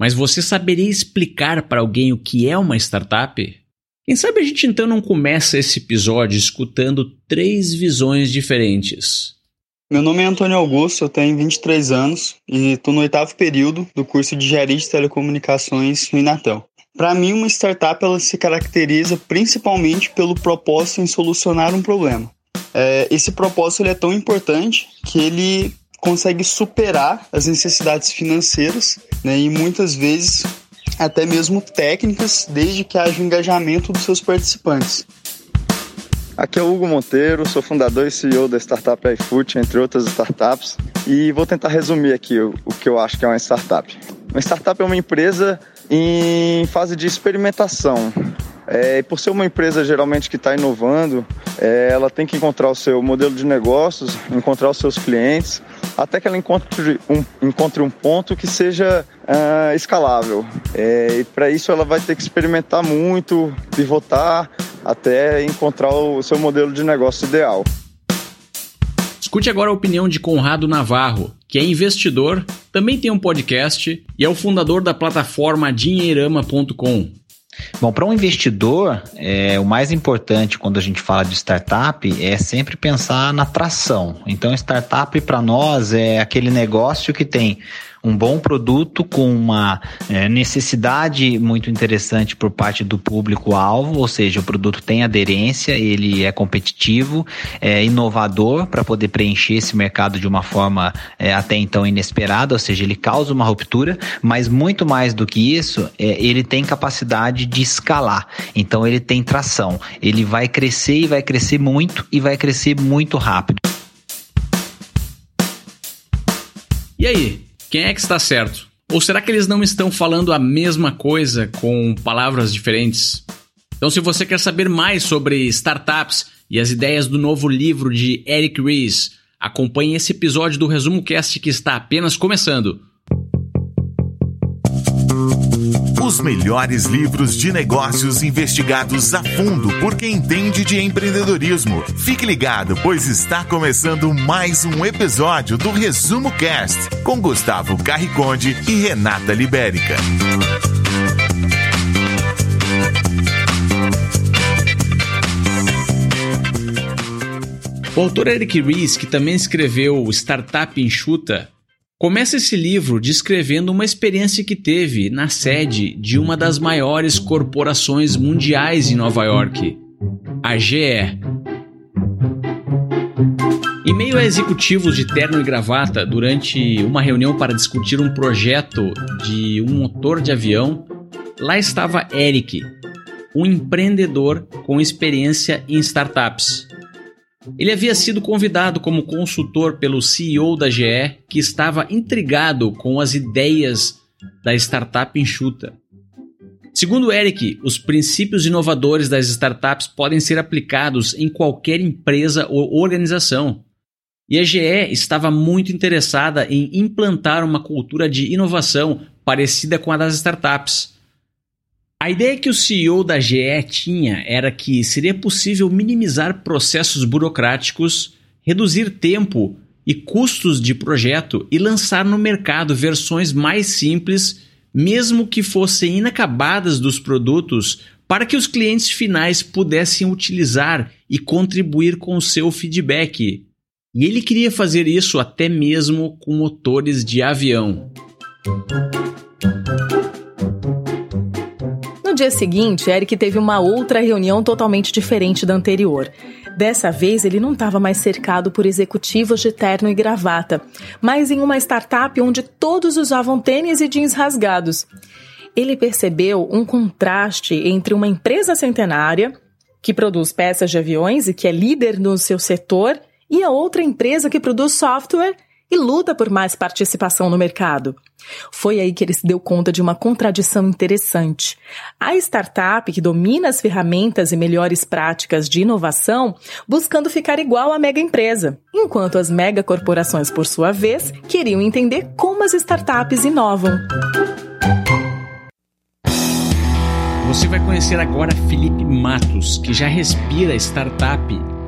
Mas você saberia explicar para alguém o que é uma startup? Quem sabe a gente então não começa esse episódio escutando três visões diferentes. Meu nome é Antônio Augusto, eu tenho 23 anos e estou no oitavo período do curso de Engenharia de Telecomunicações no Inatel. Para mim, uma startup ela se caracteriza principalmente pelo propósito em solucionar um problema. É, esse propósito ele é tão importante que ele consegue superar as necessidades financeiras né, e muitas vezes até mesmo técnicas, desde que haja o engajamento dos seus participantes. Aqui é o Hugo Monteiro, sou fundador e CEO da startup iFood, entre outras startups, e vou tentar resumir aqui o, o que eu acho que é uma startup. Uma startup é uma empresa em fase de experimentação, é, por ser uma empresa geralmente que está inovando, é, ela tem que encontrar o seu modelo de negócios, encontrar os seus clientes, até que ela encontre um, encontre um ponto que seja uh, escalável. É, e para isso ela vai ter que experimentar muito, pivotar, até encontrar o seu modelo de negócio ideal. Escute agora a opinião de Conrado Navarro, que é investidor, também tem um podcast e é o fundador da plataforma dinheirama.com. Bom, para um investidor, é, o mais importante quando a gente fala de startup é sempre pensar na tração. Então, startup para nós é aquele negócio que tem um bom produto com uma é, necessidade muito interessante por parte do público-alvo, ou seja, o produto tem aderência, ele é competitivo, é inovador para poder preencher esse mercado de uma forma é, até então inesperada, ou seja, ele causa uma ruptura, mas muito mais do que isso, é, ele tem capacidade de escalar. Então ele tem tração, ele vai crescer e vai crescer muito e vai crescer muito rápido. E aí, quem é que está certo? Ou será que eles não estão falando a mesma coisa com palavras diferentes? Então, se você quer saber mais sobre startups e as ideias do novo livro de Eric Ries, acompanhe esse episódio do Resumo Cast que está apenas começando. Os melhores livros de negócios investigados a fundo por quem entende de empreendedorismo. Fique ligado, pois está começando mais um episódio do Resumo Cast com Gustavo Carriconde e Renata Libérica. O autor Eric Ries, que também escreveu Startup Enxuta, Começa esse livro descrevendo uma experiência que teve na sede de uma das maiores corporações mundiais em Nova York, a GE. Em meio a executivos de terno e gravata durante uma reunião para discutir um projeto de um motor de avião, lá estava Eric, um empreendedor com experiência em startups. Ele havia sido convidado como consultor pelo CEO da GE, que estava intrigado com as ideias da startup enxuta. Segundo Eric, os princípios inovadores das startups podem ser aplicados em qualquer empresa ou organização. E a GE estava muito interessada em implantar uma cultura de inovação parecida com a das startups. A ideia que o CEO da GE tinha era que seria possível minimizar processos burocráticos, reduzir tempo e custos de projeto e lançar no mercado versões mais simples, mesmo que fossem inacabadas dos produtos, para que os clientes finais pudessem utilizar e contribuir com o seu feedback. E ele queria fazer isso até mesmo com motores de avião dia seguinte, Eric teve uma outra reunião totalmente diferente da anterior. Dessa vez, ele não estava mais cercado por executivos de terno e gravata, mas em uma startup onde todos usavam tênis e jeans rasgados. Ele percebeu um contraste entre uma empresa centenária, que produz peças de aviões e que é líder no seu setor, e a outra empresa que produz software e luta por mais participação no mercado. Foi aí que ele se deu conta de uma contradição interessante. A startup que domina as ferramentas e melhores práticas de inovação, buscando ficar igual à mega empresa, enquanto as mega corporações, por sua vez, queriam entender como as startups inovam. Você vai conhecer agora Felipe Matos, que já respira startup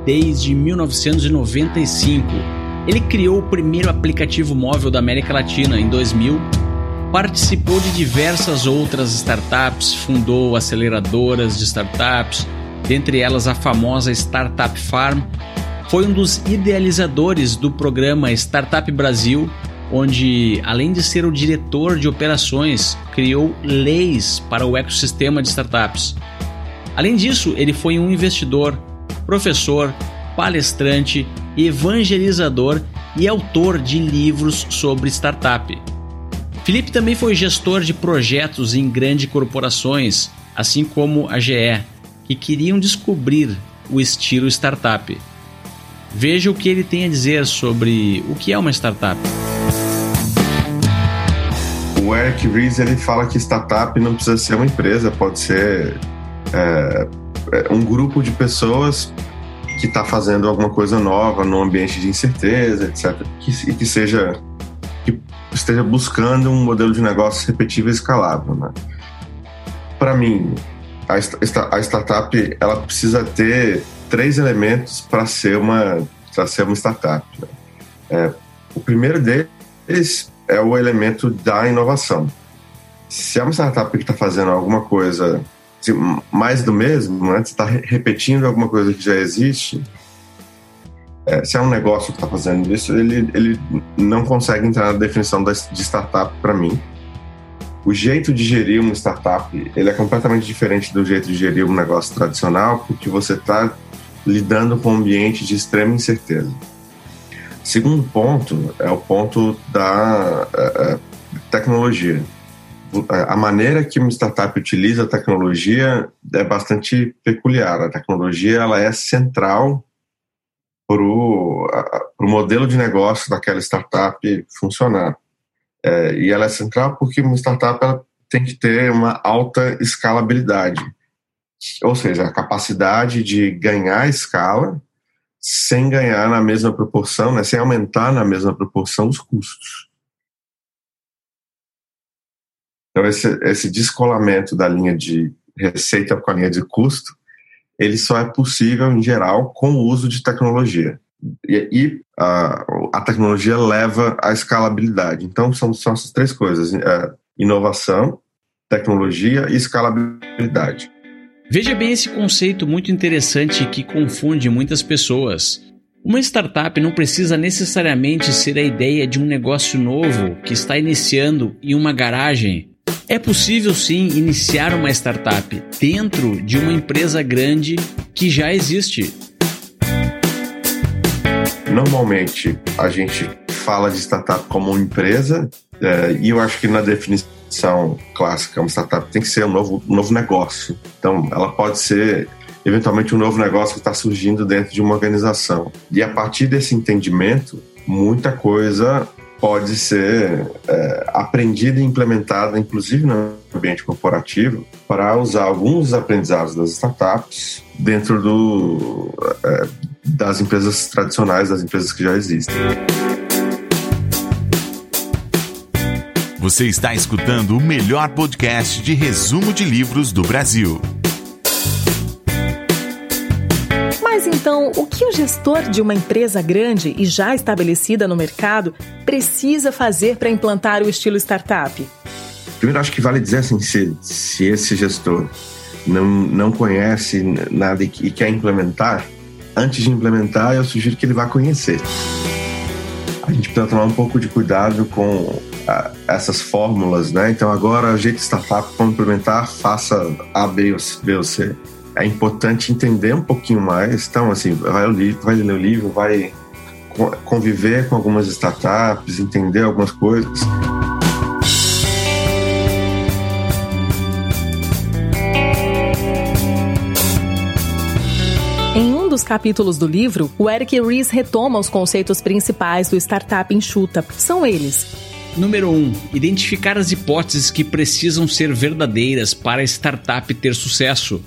desde 1995. Ele criou o primeiro aplicativo móvel da América Latina em 2000, participou de diversas outras startups, fundou aceleradoras de startups, dentre elas a famosa Startup Farm. Foi um dos idealizadores do programa Startup Brasil onde, além de ser o diretor de operações, criou leis para o ecossistema de startups. Além disso, ele foi um investidor, professor, palestrante, evangelizador e autor de livros sobre startup. Felipe também foi gestor de projetos em grandes corporações, assim como a GE, que queriam descobrir o estilo startup. Veja o que ele tem a dizer sobre o que é uma startup o Eric Ries ele fala que startup não precisa ser uma empresa, pode ser é, é um grupo de pessoas que está fazendo alguma coisa nova num ambiente de incerteza, etc. Que, e que seja que esteja buscando um modelo de negócio repetível e escalável. Né? Para mim, a, a, startup ela precisa ter três elementos para ser uma para ser uma startup. Né? É, o primeiro deles é o elemento da inovação. Se é uma startup que está fazendo alguma coisa mais do mesmo, né? está repetindo alguma coisa que já existe, é, se é um negócio que está fazendo isso, ele, ele não consegue entrar na definição de startup para mim. O jeito de gerir uma startup ele é completamente diferente do jeito de gerir um negócio tradicional, porque você está lidando com um ambiente de extrema incerteza. Segundo ponto é o ponto da é, é, tecnologia. A maneira que uma startup utiliza a tecnologia é bastante peculiar. A tecnologia ela é central para o modelo de negócio daquela startup funcionar. É, e ela é central porque uma startup ela tem que ter uma alta escalabilidade, ou seja, a capacidade de ganhar escala sem ganhar na mesma proporção, né, sem aumentar na mesma proporção os custos. Então, esse, esse descolamento da linha de receita com a linha de custo, ele só é possível, em geral, com o uso de tecnologia. E, e a, a, tecnologia leva à escalabilidade. Então, são, são essas três coisas: é, inovação, tecnologia e escalabilidade. Veja bem esse conceito muito interessante que confunde muitas pessoas. Uma startup não precisa necessariamente ser a ideia de um negócio novo que está iniciando em uma garagem. É possível sim iniciar uma startup dentro de uma empresa grande que já existe. Normalmente a gente fala de startup como uma empresa, é, e eu acho que na definição clássica, uma startup tem que ser um novo, um novo negócio. Então, ela pode ser eventualmente um novo negócio que está surgindo dentro de uma organização. E a partir desse entendimento, muita coisa pode ser é, aprendida e implementada, inclusive no ambiente corporativo, para usar alguns dos aprendizados das startups dentro do, é, das empresas tradicionais, das empresas que já existem. Você está escutando o melhor podcast de resumo de livros do Brasil. Então, o que o gestor de uma empresa grande e já estabelecida no mercado precisa fazer para implantar o estilo startup? Primeiro, acho que vale dizer assim: se, se esse gestor não, não conhece nada e, e quer implementar, antes de implementar, eu sugiro que ele vá conhecer. A gente precisa tomar um pouco de cuidado com essas fórmulas, né? Então agora a gente startup para implementar, faça A, B B ou C. É importante entender um pouquinho mais. Então assim, vai, vai ler o livro, vai conviver com algumas startups, entender algumas coisas. dos capítulos do livro, o Eric Ries retoma os conceitos principais do startup enxuta. São eles: Número 1. Um, identificar as hipóteses que precisam ser verdadeiras para a startup ter sucesso.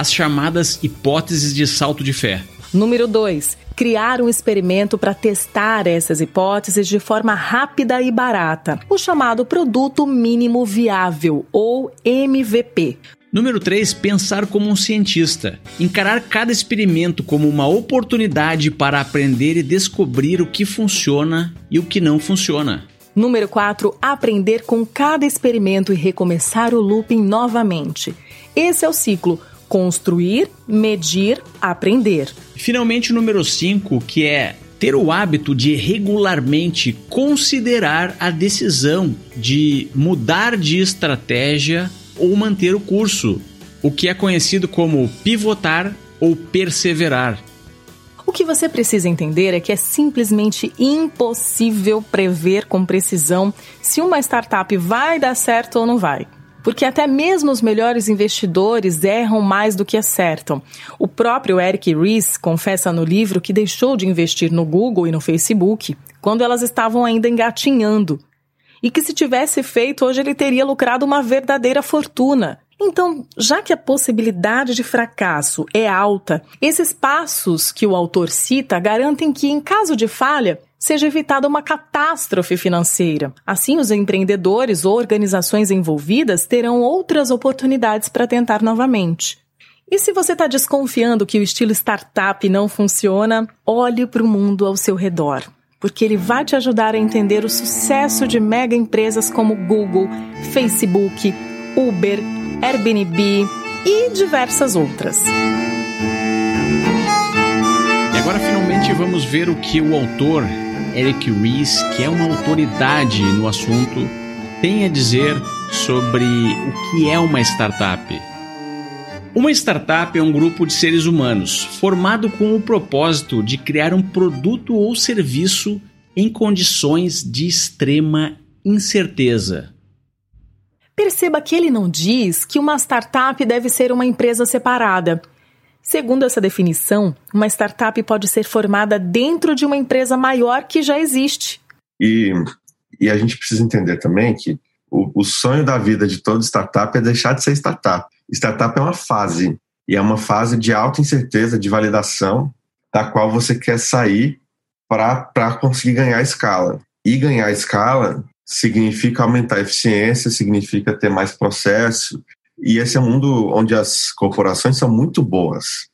As chamadas hipóteses de salto de fé. Número 2. Criar um experimento para testar essas hipóteses de forma rápida e barata. O chamado Produto Mínimo Viável, ou MVP. Número 3. Pensar como um cientista. Encarar cada experimento como uma oportunidade para aprender e descobrir o que funciona e o que não funciona. Número 4. Aprender com cada experimento e recomeçar o looping novamente. Esse é o ciclo construir, medir, aprender. Finalmente, o número 5, que é ter o hábito de regularmente considerar a decisão de mudar de estratégia ou manter o curso, o que é conhecido como pivotar ou perseverar. O que você precisa entender é que é simplesmente impossível prever com precisão se uma startup vai dar certo ou não vai. Porque até mesmo os melhores investidores erram mais do que acertam. O próprio Eric Ries confessa no livro que deixou de investir no Google e no Facebook quando elas estavam ainda engatinhando. E que se tivesse feito, hoje ele teria lucrado uma verdadeira fortuna. Então, já que a possibilidade de fracasso é alta, esses passos que o autor cita garantem que, em caso de falha, seja evitada uma catástrofe financeira. Assim, os empreendedores ou organizações envolvidas terão outras oportunidades para tentar novamente. E se você está desconfiando que o estilo startup não funciona, olhe para o mundo ao seu redor, porque ele vai te ajudar a entender o sucesso de mega empresas como Google, Facebook, Uber, Airbnb e diversas outras. E agora finalmente vamos ver o que o autor Eric Ries, que é uma autoridade no assunto, tem a dizer sobre o que é uma startup. Uma startup é um grupo de seres humanos formado com o propósito de criar um produto ou serviço em condições de extrema incerteza. Perceba que ele não diz que uma startup deve ser uma empresa separada. Segundo essa definição, uma startup pode ser formada dentro de uma empresa maior que já existe. E, e a gente precisa entender também que o, o sonho da vida de toda startup é deixar de ser startup. Startup é uma fase, e é uma fase de alta incerteza, de validação, da qual você quer sair para conseguir ganhar escala. E ganhar escala significa aumentar a eficiência, significa ter mais processo. E esse é um mundo onde as corporações são muito boas.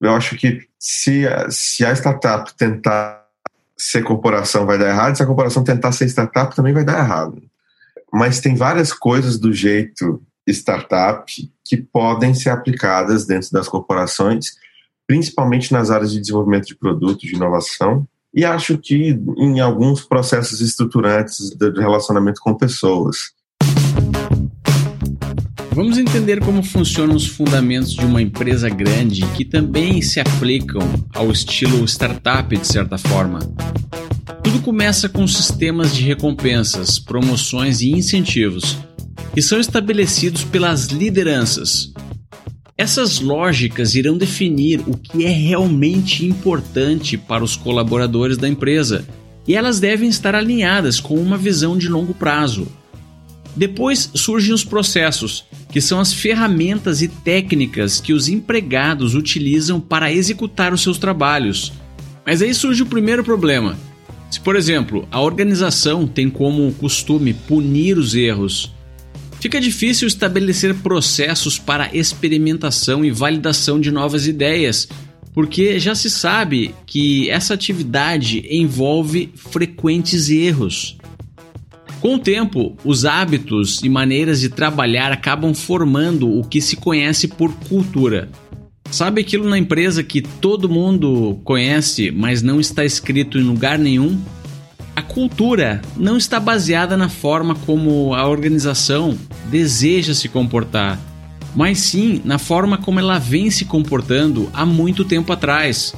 Eu acho que se, se a startup tentar ser corporação vai dar errado, se a corporação tentar ser startup também vai dar errado. Mas tem várias coisas do jeito startup que podem ser aplicadas dentro das corporações, principalmente nas áreas de desenvolvimento de produtos, de inovação, e acho que em alguns processos estruturantes de relacionamento com pessoas. Vamos entender como funcionam os fundamentos de uma empresa grande que também se aplicam ao estilo startup de certa forma. Tudo começa com sistemas de recompensas, promoções e incentivos, que são estabelecidos pelas lideranças, essas lógicas irão definir o que é realmente importante para os colaboradores da empresa e elas devem estar alinhadas com uma visão de longo prazo. Depois surgem os processos, que são as ferramentas e técnicas que os empregados utilizam para executar os seus trabalhos. Mas aí surge o primeiro problema. Se, por exemplo, a organização tem como costume punir os erros, Fica difícil estabelecer processos para experimentação e validação de novas ideias, porque já se sabe que essa atividade envolve frequentes erros. Com o tempo, os hábitos e maneiras de trabalhar acabam formando o que se conhece por cultura. Sabe aquilo na empresa que todo mundo conhece, mas não está escrito em lugar nenhum? A cultura não está baseada na forma como a organização deseja se comportar, mas sim na forma como ela vem se comportando há muito tempo atrás.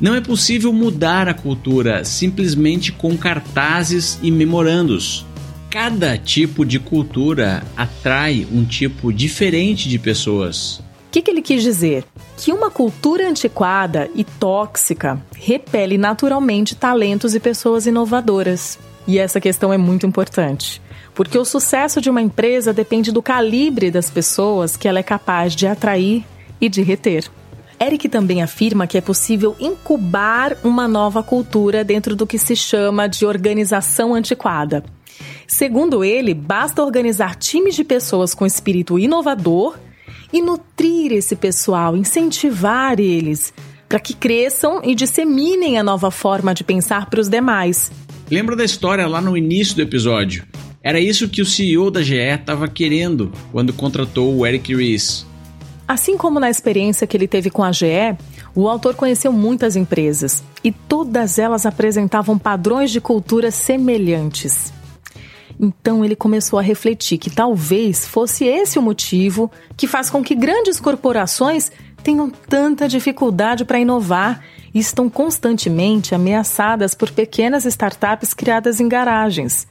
Não é possível mudar a cultura simplesmente com cartazes e memorandos. Cada tipo de cultura atrai um tipo diferente de pessoas. O que, que ele quis dizer? Que uma cultura antiquada e tóxica repele naturalmente talentos e pessoas inovadoras. E essa questão é muito importante, porque o sucesso de uma empresa depende do calibre das pessoas que ela é capaz de atrair e de reter. Eric também afirma que é possível incubar uma nova cultura dentro do que se chama de organização antiquada. Segundo ele, basta organizar times de pessoas com espírito inovador e nutrir esse pessoal, incentivar eles para que cresçam e disseminem a nova forma de pensar para os demais. Lembra da história lá no início do episódio? Era isso que o CEO da GE estava querendo quando contratou o Eric Ries. Assim como na experiência que ele teve com a GE, o autor conheceu muitas empresas e todas elas apresentavam padrões de cultura semelhantes. Então ele começou a refletir que talvez fosse esse o motivo que faz com que grandes corporações tenham tanta dificuldade para inovar e estão constantemente ameaçadas por pequenas startups criadas em garagens.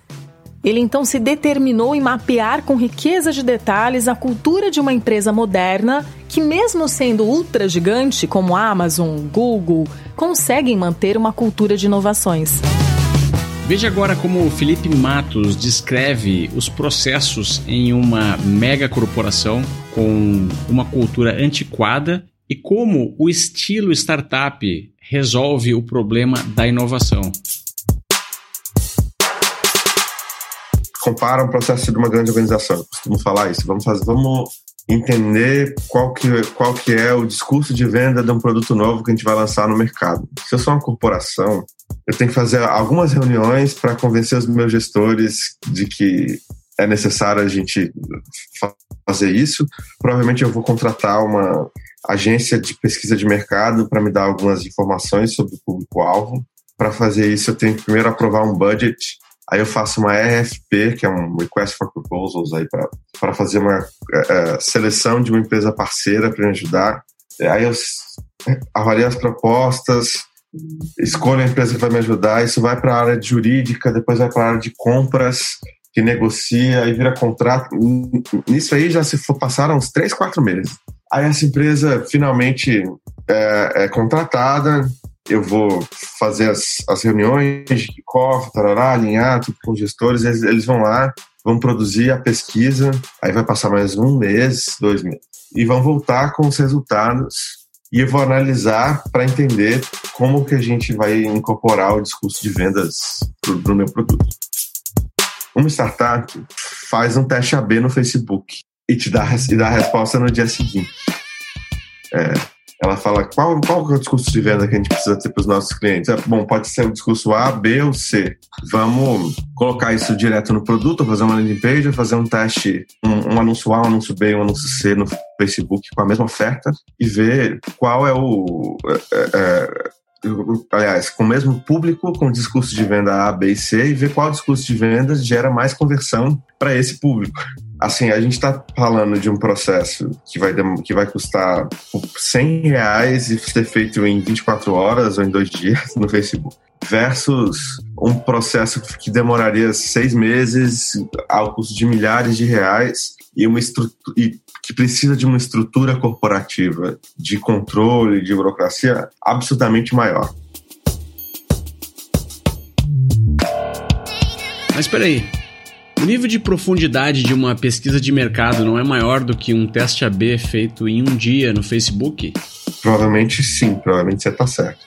Ele então se determinou em mapear com riqueza de detalhes a cultura de uma empresa moderna que, mesmo sendo ultra gigante como Amazon, Google, conseguem manter uma cultura de inovações. Veja agora como o Felipe Matos descreve os processos em uma mega corporação com uma cultura antiquada e como o estilo startup resolve o problema da inovação. Compara o processo de uma grande organização. Costumo falar isso. Vamos fazer, vamos entender qual que, qual que é o discurso de venda de um produto novo que a gente vai lançar no mercado. Se eu sou uma corporação, eu tenho que fazer algumas reuniões para convencer os meus gestores de que é necessário a gente fazer isso. Provavelmente eu vou contratar uma agência de pesquisa de mercado para me dar algumas informações sobre o público-alvo. Para fazer isso, eu tenho que primeiro aprovar um budget. Aí eu faço uma RFP, que é um Request for Proposals, para fazer uma uh, seleção de uma empresa parceira para me ajudar. Aí eu avalio as propostas, escolho a empresa que vai me ajudar, isso vai para a área jurídica, depois vai para a área de compras, que negocia e vira contrato. Nisso aí já se for, passaram uns três, quatro meses. Aí essa empresa finalmente é, é contratada, eu vou fazer as, as reuniões de kickoff, tarará, alinhar tudo com os gestores, eles, eles vão lá, vão produzir a pesquisa, aí vai passar mais um mês, dois meses, e vão voltar com os resultados e eu vou analisar para entender como que a gente vai incorporar o discurso de vendas para o meu produto. Uma startup faz um teste AB no Facebook e te dá, e dá a resposta no dia seguinte. É, ela fala qual, qual é o discurso de venda que a gente precisa ter para os nossos clientes. É, bom, pode ser o discurso A, B ou C. Vamos colocar isso direto no produto, fazer uma landing page, fazer um teste, um, um anúncio A, um anúncio B, um anúncio C no Facebook com a mesma oferta e ver qual é o. É, é, aliás, com o mesmo público, com discurso de venda A, B e C, e ver qual discurso de venda gera mais conversão para esse público. Assim, a gente está falando de um processo que vai, que vai custar 100 reais e ser feito em 24 horas ou em dois dias no Facebook, versus um processo que demoraria seis meses ao custo de milhares de reais e uma e que precisa de uma estrutura corporativa de controle, de burocracia absolutamente maior. Mas espera aí, o nível de profundidade de uma pesquisa de mercado não é maior do que um teste AB feito em um dia no Facebook? Provavelmente sim, provavelmente você está certo.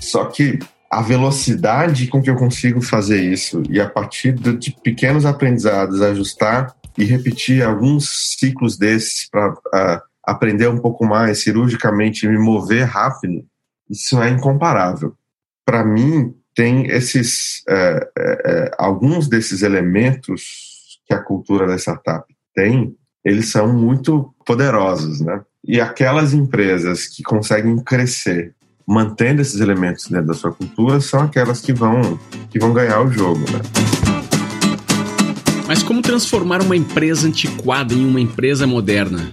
Só que a velocidade com que eu consigo fazer isso e a partir de pequenos aprendizados ajustar e repetir alguns ciclos desses para uh, aprender um pouco mais cirurgicamente e me mover rápido, isso é incomparável. Para mim, tem esses é, é, alguns desses elementos que a cultura da startup tem, eles são muito poderosos, né? E aquelas empresas que conseguem crescer mantendo esses elementos dentro da sua cultura são aquelas que vão que vão ganhar o jogo, né? Mas como transformar uma empresa antiquada em uma empresa moderna?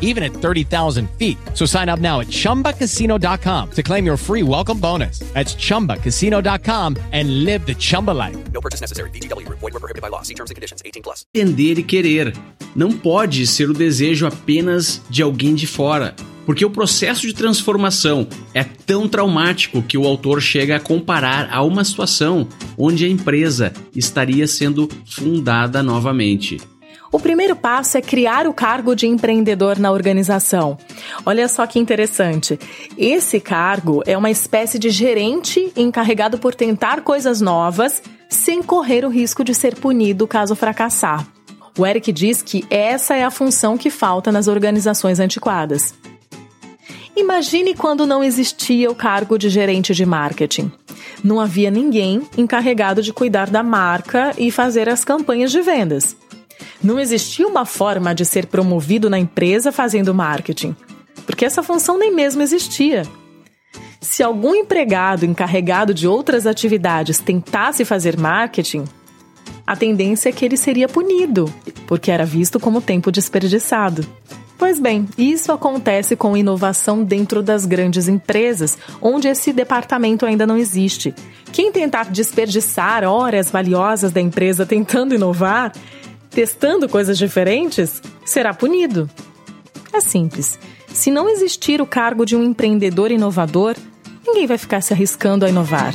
even at 30,000 feet. So sign up now at chumbacasino.com to claim your free welcome bonus. That's chumbacasino.com and live the Chumba life. No purchase necessary. VGW. Void were prohibited by law. See terms and conditions. 18 plus. Entender e querer. Não pode ser o desejo apenas de alguém de fora. Porque o processo de transformação é tão traumático que o autor chega a comparar a uma situação onde a empresa estaria sendo fundada novamente. O primeiro passo é criar o cargo de empreendedor na organização. Olha só que interessante. Esse cargo é uma espécie de gerente encarregado por tentar coisas novas sem correr o risco de ser punido caso fracassar. O Eric diz que essa é a função que falta nas organizações antiquadas. Imagine quando não existia o cargo de gerente de marketing. Não havia ninguém encarregado de cuidar da marca e fazer as campanhas de vendas. Não existia uma forma de ser promovido na empresa fazendo marketing, porque essa função nem mesmo existia. Se algum empregado encarregado de outras atividades tentasse fazer marketing, a tendência é que ele seria punido, porque era visto como tempo desperdiçado. Pois bem, isso acontece com inovação dentro das grandes empresas, onde esse departamento ainda não existe. Quem tentar desperdiçar horas valiosas da empresa tentando inovar, testando coisas diferentes, será punido. É simples. Se não existir o cargo de um empreendedor inovador, ninguém vai ficar se arriscando a inovar.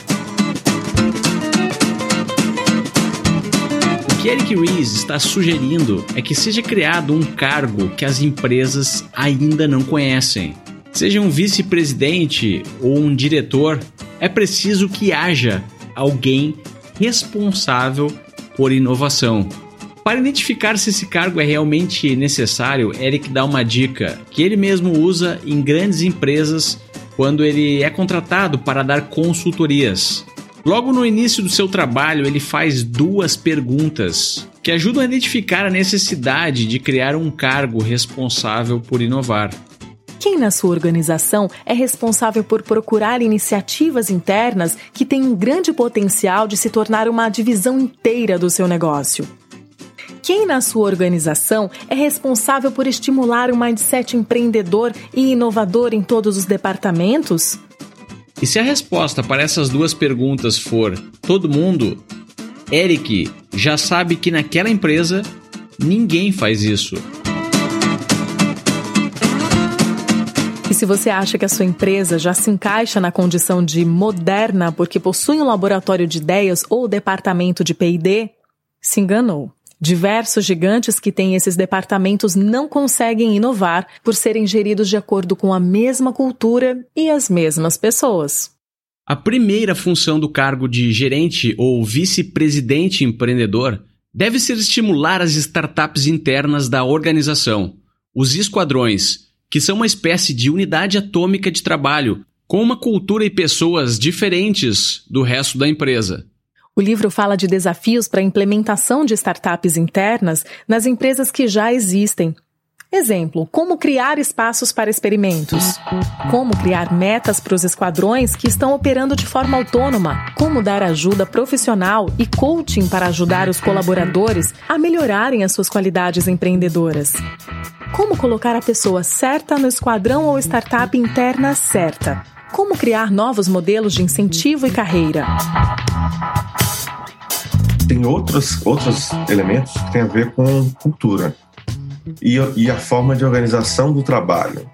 que Eric Ries está sugerindo é que seja criado um cargo que as empresas ainda não conhecem. Seja um vice-presidente ou um diretor, é preciso que haja alguém responsável por inovação. Para identificar se esse cargo é realmente necessário, Eric dá uma dica que ele mesmo usa em grandes empresas quando ele é contratado para dar consultorias. Logo no início do seu trabalho, ele faz duas perguntas que ajudam a identificar a necessidade de criar um cargo responsável por inovar. Quem na sua organização é responsável por procurar iniciativas internas que têm um grande potencial de se tornar uma divisão inteira do seu negócio? Quem na sua organização é responsável por estimular um mindset empreendedor e inovador em todos os departamentos? E se a resposta para essas duas perguntas for todo mundo, Eric já sabe que naquela empresa ninguém faz isso. E se você acha que a sua empresa já se encaixa na condição de moderna porque possui um laboratório de ideias ou departamento de PD, se enganou. Diversos gigantes que têm esses departamentos não conseguem inovar por serem geridos de acordo com a mesma cultura e as mesmas pessoas. A primeira função do cargo de gerente ou vice-presidente empreendedor deve ser estimular as startups internas da organização, os esquadrões, que são uma espécie de unidade atômica de trabalho, com uma cultura e pessoas diferentes do resto da empresa. O livro fala de desafios para a implementação de startups internas nas empresas que já existem. Exemplo: como criar espaços para experimentos, como criar metas para os esquadrões que estão operando de forma autônoma, como dar ajuda profissional e coaching para ajudar os colaboradores a melhorarem as suas qualidades empreendedoras. Como colocar a pessoa certa no esquadrão ou startup interna certa. Como criar novos modelos de incentivo e carreira tem outros, outros elementos que têm a ver com cultura e, e a forma de organização do trabalho.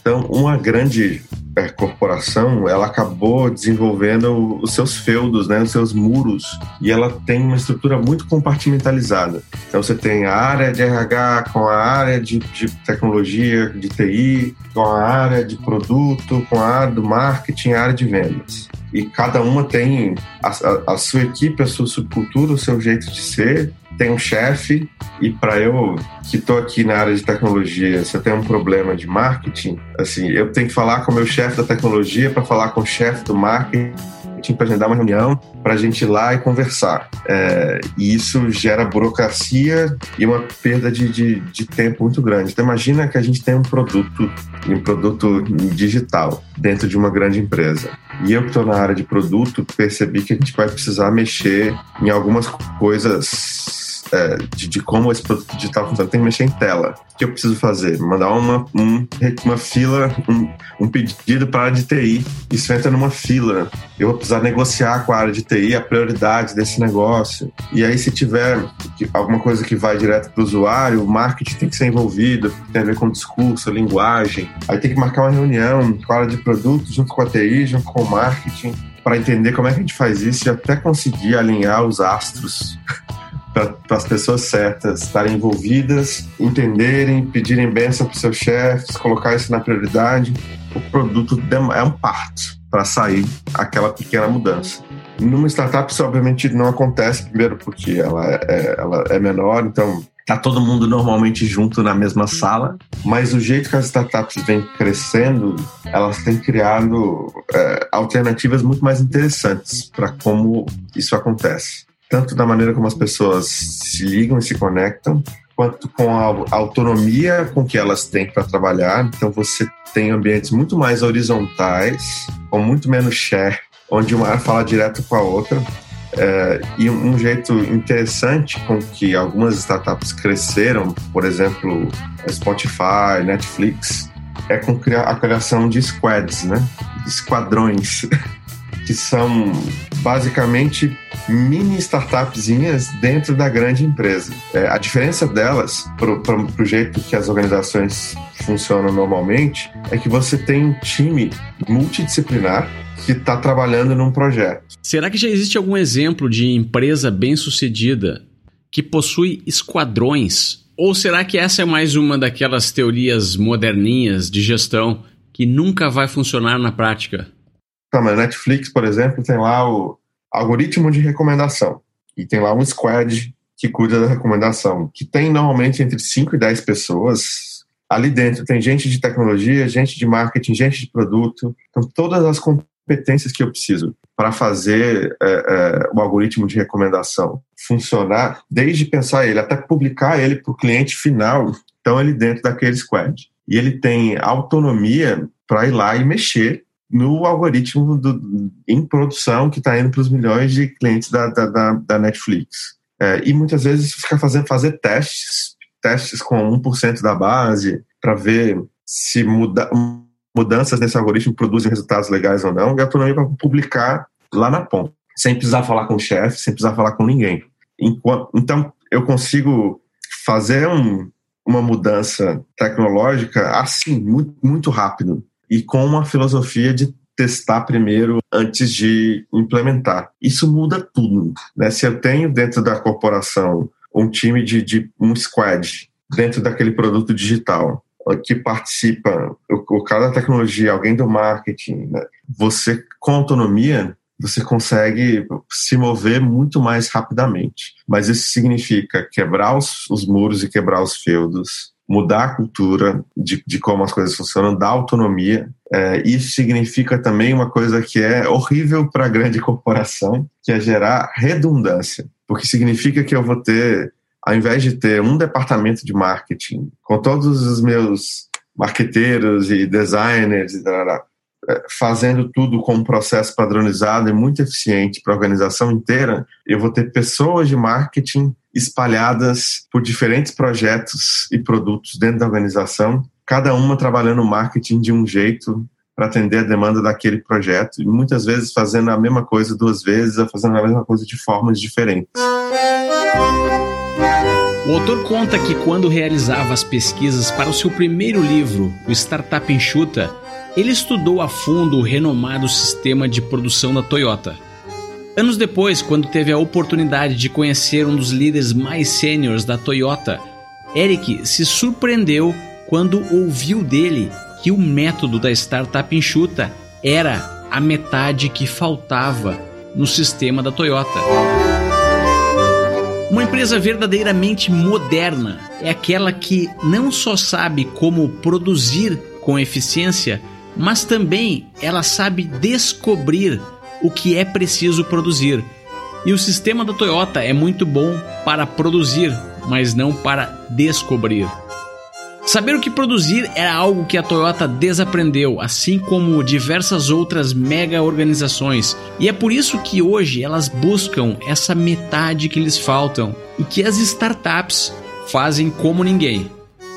Então, uma grande é, corporação, ela acabou desenvolvendo os seus feudos, né, os seus muros, e ela tem uma estrutura muito compartimentalizada. Então, você tem a área de RH com a área de, de tecnologia, de TI, com a área de produto, com a área do marketing, a área de vendas e cada uma tem a, a, a, sua equipe, a sua subcultura, o seu jeito de ser. Tem um chefe, e para eu que estou aqui na área de tecnologia, se eu tenho um problema de marketing, assim, eu tenho que falar com o meu chefe da tecnologia para falar com o chefe do marketing para agendar uma reunião, para a gente ir lá e conversar. É, e isso gera burocracia e uma perda de, de, de, tempo muito grande. Então, imagina que a gente tem um produto, um produto digital dentro de uma grande empresa. E eu que estou na área de produto, percebi que a gente vai precisar mexer em algumas coisas é, de, de, como esse produto digital funciona. Tem que mexer em tela. O que eu preciso fazer? Mandar uma, um, uma fila, um, um pedido para a de TI. Isso entra numa fila. Eu vou precisar negociar com a área de TI a prioridade desse negócio. E aí, se tiver alguma coisa que vai direto para o usuário, o marketing tem que ser envolvido, tem a ver com discurso, linguagem. Aí tem que marcar uma reunião com a área de produto, junto com a TI, junto com o marketing para entender como é que a gente faz isso e até conseguir alinhar os astros para as pessoas certas estarem envolvidas, entenderem, pedirem bênção para seus chefes, colocar isso na prioridade. O produto é um parto para sair aquela pequena mudança. Numa startup, isso obviamente não acontece, primeiro porque ela é, ela é menor, então tá todo mundo normalmente junto na mesma sala, mas o jeito que as startups vêm crescendo, elas têm criado é, alternativas muito mais interessantes para como isso acontece tanto da maneira como as pessoas se ligam e se conectam, quanto com a autonomia com que elas têm para trabalhar. Então você tem ambientes muito mais horizontais, com muito menos share, onde uma fala direto com a outra. É, e um jeito interessante com que algumas startups cresceram, por exemplo, Spotify, Netflix, é com a criação de squads, né? esquadrões, que são basicamente mini startupzinhas dentro da grande empresa. É, a diferença delas para o jeito que as organizações funcionam normalmente é que você tem um time multidisciplinar que está trabalhando num projeto. Será que já existe algum exemplo de empresa bem-sucedida que possui esquadrões? Ou será que essa é mais uma daquelas teorias moderninhas de gestão que nunca vai funcionar na prática? Tá, mas Netflix, por exemplo, tem lá o algoritmo de recomendação. E tem lá um squad que cuida da recomendação, que tem normalmente entre 5 e 10 pessoas. Ali dentro tem gente de tecnologia, gente de marketing, gente de produto. Então, todas as competências que eu preciso para fazer é, é, o algoritmo de recomendação funcionar, desde pensar ele até publicar ele para o cliente final, estão ali dentro daquele squad. E ele tem autonomia para ir lá e mexer no algoritmo do, em produção que está indo para os milhões de clientes da, da, da, da Netflix. É, e muitas vezes fica fazendo fazer testes, testes com 1% da base, para ver se muda, mudanças nesse algoritmo produzem resultados legais ou não, autonomia para publicar lá na ponta, sem precisar falar com o chefe, sem precisar falar com ninguém. Enquanto, então, eu consigo fazer um, uma mudança tecnológica assim, muito, muito rápido e com uma filosofia de testar primeiro antes de implementar. Isso muda tudo. Né? Se eu tenho dentro da corporação um time de, de um squad dentro daquele produto digital que participa, o, o cara da tecnologia, alguém do marketing, né? você com autonomia você consegue se mover muito mais rapidamente. Mas isso significa quebrar os, os muros e quebrar os feudos, mudar a cultura de, de como as coisas funcionam, dar autonomia. É, isso significa também uma coisa que é horrível para a grande corporação, que é gerar redundância, porque significa que eu vou ter, ao invés de ter um departamento de marketing com todos os meus marqueteiros e designers e tal, é, fazendo tudo com um processo padronizado e muito eficiente para a organização inteira, eu vou ter pessoas de marketing espalhadas por diferentes projetos e produtos dentro da organização, cada uma trabalhando marketing de um jeito para atender a demanda daquele projeto e muitas vezes fazendo a mesma coisa duas vezes ou fazendo a mesma coisa de formas diferentes. O autor conta que quando realizava as pesquisas para o seu primeiro livro, o Startup Enxuta, ele estudou a fundo o renomado sistema de produção da Toyota. Anos depois, quando teve a oportunidade de conhecer um dos líderes mais sêniores da Toyota, Eric se surpreendeu quando ouviu dele que o método da startup enxuta era a metade que faltava no sistema da Toyota. Uma empresa verdadeiramente moderna é aquela que não só sabe como produzir com eficiência, mas também ela sabe descobrir o que é preciso produzir. E o sistema da Toyota é muito bom para produzir, mas não para descobrir. Saber o que produzir era algo que a Toyota desaprendeu, assim como diversas outras mega organizações, e é por isso que hoje elas buscam essa metade que lhes faltam e que as startups fazem como ninguém.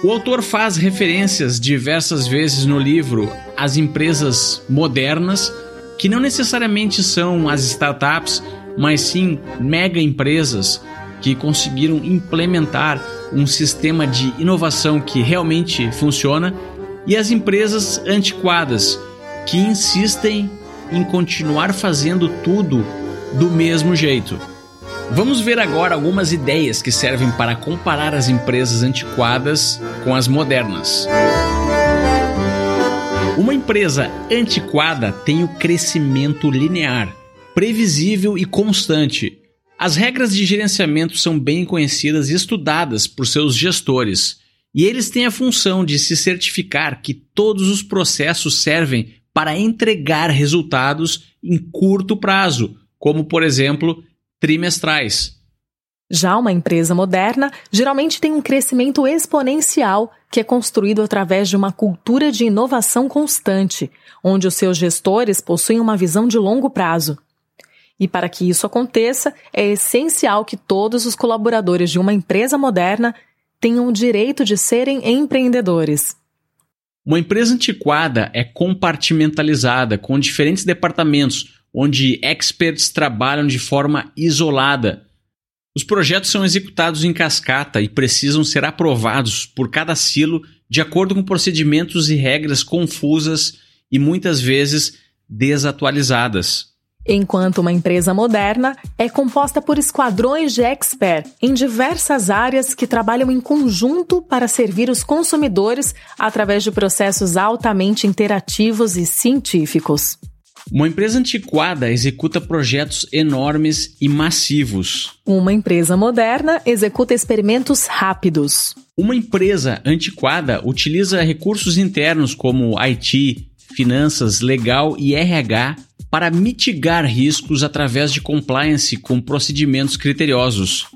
O autor faz referências diversas vezes no livro às empresas modernas, que não necessariamente são as startups, mas sim mega empresas que conseguiram implementar um sistema de inovação que realmente funciona, e as empresas antiquadas que insistem em continuar fazendo tudo do mesmo jeito. Vamos ver agora algumas ideias que servem para comparar as empresas antiquadas com as modernas. Uma empresa antiquada tem o crescimento linear, previsível e constante as regras de gerenciamento são bem conhecidas e estudadas por seus gestores, e eles têm a função de se certificar que todos os processos servem para entregar resultados em curto prazo, como, por exemplo, trimestrais. Já uma empresa moderna geralmente tem um crescimento exponencial que é construído através de uma cultura de inovação constante, onde os seus gestores possuem uma visão de longo prazo. E para que isso aconteça, é essencial que todos os colaboradores de uma empresa moderna tenham o direito de serem empreendedores. Uma empresa antiquada é compartimentalizada, com diferentes departamentos, onde experts trabalham de forma isolada. Os projetos são executados em cascata e precisam ser aprovados por cada silo de acordo com procedimentos e regras confusas e muitas vezes desatualizadas enquanto uma empresa moderna é composta por esquadrões de expert em diversas áreas que trabalham em conjunto para servir os consumidores através de processos altamente interativos e científicos. Uma empresa antiquada executa projetos enormes e massivos. Uma empresa moderna executa experimentos rápidos. Uma empresa antiquada utiliza recursos internos como IT, finanças, legal e RH para mitigar riscos através de compliance com procedimentos criteriosos.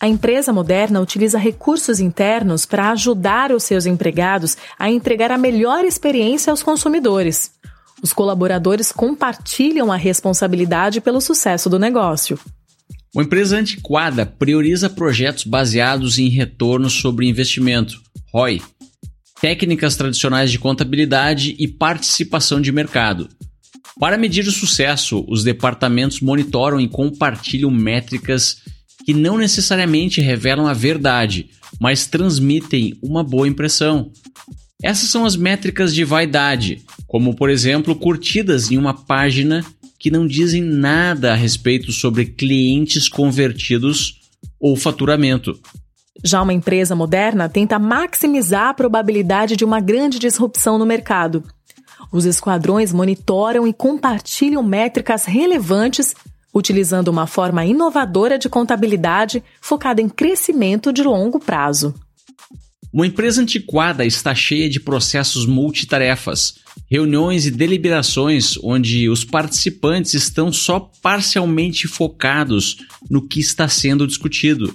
A empresa moderna utiliza recursos internos para ajudar os seus empregados a entregar a melhor experiência aos consumidores. Os colaboradores compartilham a responsabilidade pelo sucesso do negócio. Uma empresa antiquada prioriza projetos baseados em retorno sobre investimento, ROI, técnicas tradicionais de contabilidade e participação de mercado. Para medir o sucesso, os departamentos monitoram e compartilham métricas que não necessariamente revelam a verdade, mas transmitem uma boa impressão. Essas são as métricas de vaidade, como por exemplo curtidas em uma página que não dizem nada a respeito sobre clientes convertidos ou faturamento. Já uma empresa moderna tenta maximizar a probabilidade de uma grande disrupção no mercado. Os esquadrões monitoram e compartilham métricas relevantes, utilizando uma forma inovadora de contabilidade focada em crescimento de longo prazo. Uma empresa antiquada está cheia de processos multitarefas, reuniões e deliberações onde os participantes estão só parcialmente focados no que está sendo discutido.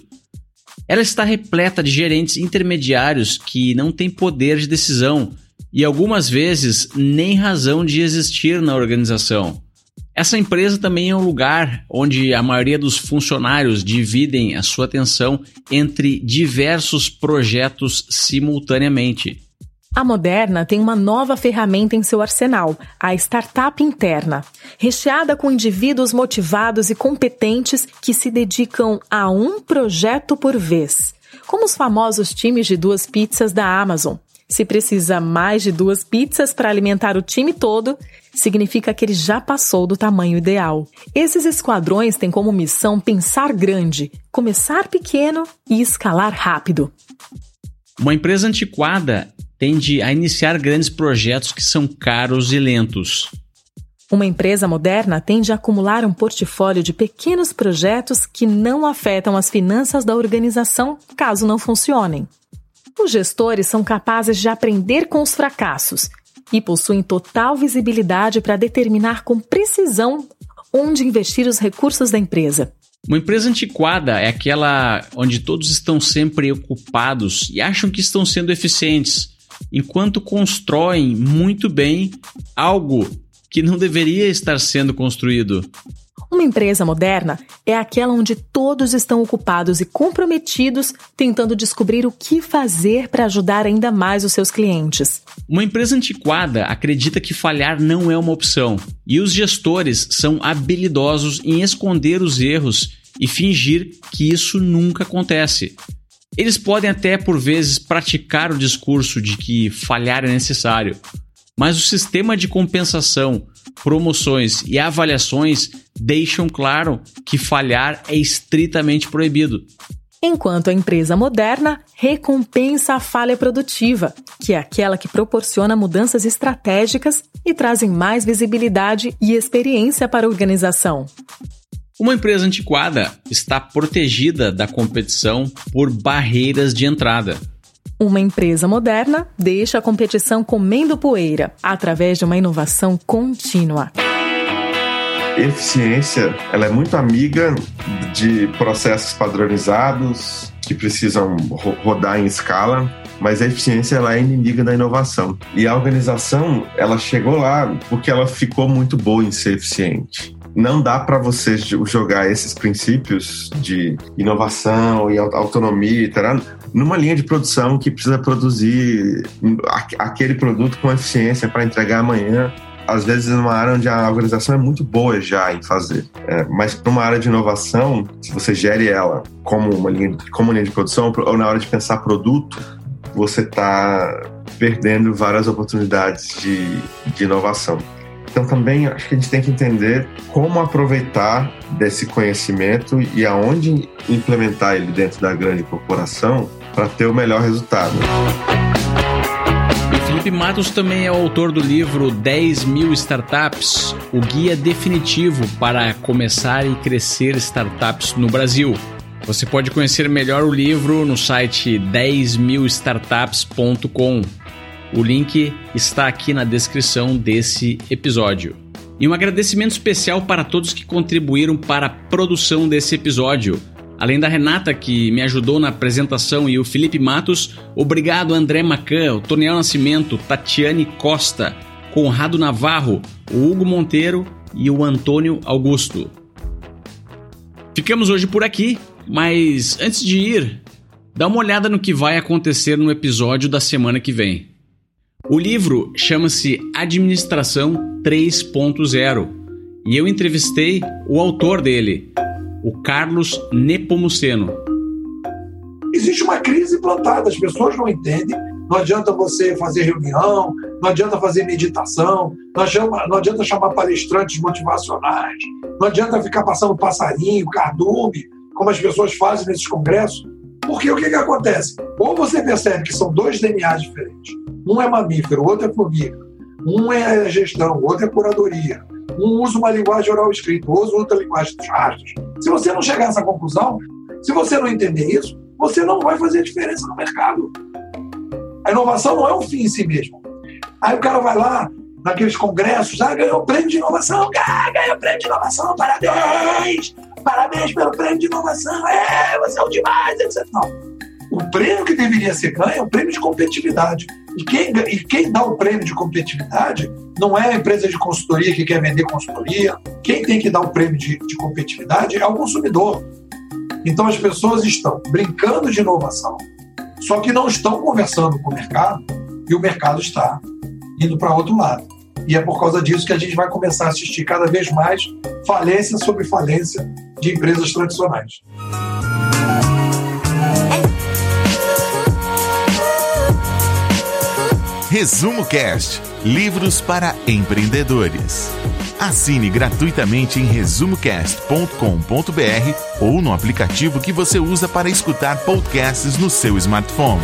Ela está repleta de gerentes intermediários que não têm poder de decisão e algumas vezes nem razão de existir na organização. Essa empresa também é um lugar onde a maioria dos funcionários dividem a sua atenção entre diversos projetos simultaneamente. A Moderna tem uma nova ferramenta em seu arsenal, a startup interna, recheada com indivíduos motivados e competentes que se dedicam a um projeto por vez, como os famosos times de duas pizzas da Amazon, se precisa mais de duas pizzas para alimentar o time todo, significa que ele já passou do tamanho ideal. Esses esquadrões têm como missão pensar grande, começar pequeno e escalar rápido. Uma empresa antiquada tende a iniciar grandes projetos que são caros e lentos. Uma empresa moderna tende a acumular um portfólio de pequenos projetos que não afetam as finanças da organização caso não funcionem. Os gestores são capazes de aprender com os fracassos e possuem total visibilidade para determinar com precisão onde investir os recursos da empresa. Uma empresa antiquada é aquela onde todos estão sempre ocupados e acham que estão sendo eficientes, enquanto constroem muito bem algo que não deveria estar sendo construído. Uma empresa moderna é aquela onde todos estão ocupados e comprometidos tentando descobrir o que fazer para ajudar ainda mais os seus clientes. Uma empresa antiquada acredita que falhar não é uma opção, e os gestores são habilidosos em esconder os erros e fingir que isso nunca acontece. Eles podem até por vezes praticar o discurso de que falhar é necessário, mas o sistema de compensação, promoções e avaliações deixam claro que falhar é estritamente proibido. Enquanto a empresa moderna recompensa a falha produtiva, que é aquela que proporciona mudanças estratégicas e trazem mais visibilidade e experiência para a organização. Uma empresa antiquada está protegida da competição por barreiras de entrada. Uma empresa moderna deixa a competição comendo poeira através de uma inovação contínua. Eficiência, ela é muito amiga de processos padronizados que precisam ro rodar em escala, mas a eficiência ela é inimiga da inovação. E a organização, ela chegou lá porque ela ficou muito boa em ser eficiente não dá para você jogar esses princípios de inovação e autonomia etc, numa linha de produção que precisa produzir aquele produto com eficiência para entregar amanhã às vezes numa área onde a organização é muito boa já em fazer. É, mas para uma área de inovação, se você gere ela como uma linha, como linha de produção ou na hora de pensar produto, você está perdendo várias oportunidades de, de inovação. Então também acho que a gente tem que entender como aproveitar desse conhecimento e aonde implementar ele dentro da grande corporação para ter o melhor resultado. Felipe Matos também é o autor do livro 10 mil startups, o guia definitivo para começar e crescer startups no Brasil. Você pode conhecer melhor o livro no site 10milstartups.com. O link está aqui na descrição desse episódio. E um agradecimento especial para todos que contribuíram para a produção desse episódio. Além da Renata, que me ajudou na apresentação, e o Felipe Matos, obrigado André Macan, o Toniel Nascimento, Tatiane Costa, Conrado Navarro, o Hugo Monteiro e o Antônio Augusto. Ficamos hoje por aqui, mas antes de ir, dá uma olhada no que vai acontecer no episódio da semana que vem. O livro chama-se Administração 3.0 e eu entrevistei o autor dele, o Carlos Nepomuceno. Existe uma crise plantada, as pessoas não entendem. Não adianta você fazer reunião, não adianta fazer meditação, não adianta, não adianta chamar palestrantes motivacionais, não adianta ficar passando passarinho, cardume, como as pessoas fazem nesses congressos. Porque o que, que acontece? Ou você percebe que são dois DNAs diferentes, um é mamífero, o outro é formiga. Um é gestão, o outro é curadoria. Um usa uma linguagem oral escrita, o outro outra linguagem dos rastros. Se você não chegar a essa conclusão, se você não entender isso, você não vai fazer diferença no mercado. A inovação não é um fim em si mesmo. Aí o cara vai lá, naqueles congressos, ah, ganhou prêmio de inovação, ah, ganhou prêmio de inovação, parabéns! Parabéns pelo prêmio de inovação, é, você é o demais, etc. Não. O prêmio que deveria ser ganho é o prêmio de competitividade. E quem, e quem dá o prêmio de competitividade não é a empresa de consultoria que quer vender consultoria. Quem tem que dar o prêmio de, de competitividade é o consumidor. Então as pessoas estão brincando de inovação, só que não estão conversando com o mercado e o mercado está indo para outro lado. E é por causa disso que a gente vai começar a assistir cada vez mais falência sobre falência de empresas tradicionais. Resumo Cast Livros para empreendedores. Assine gratuitamente em resumocast.com.br ou no aplicativo que você usa para escutar podcasts no seu smartphone.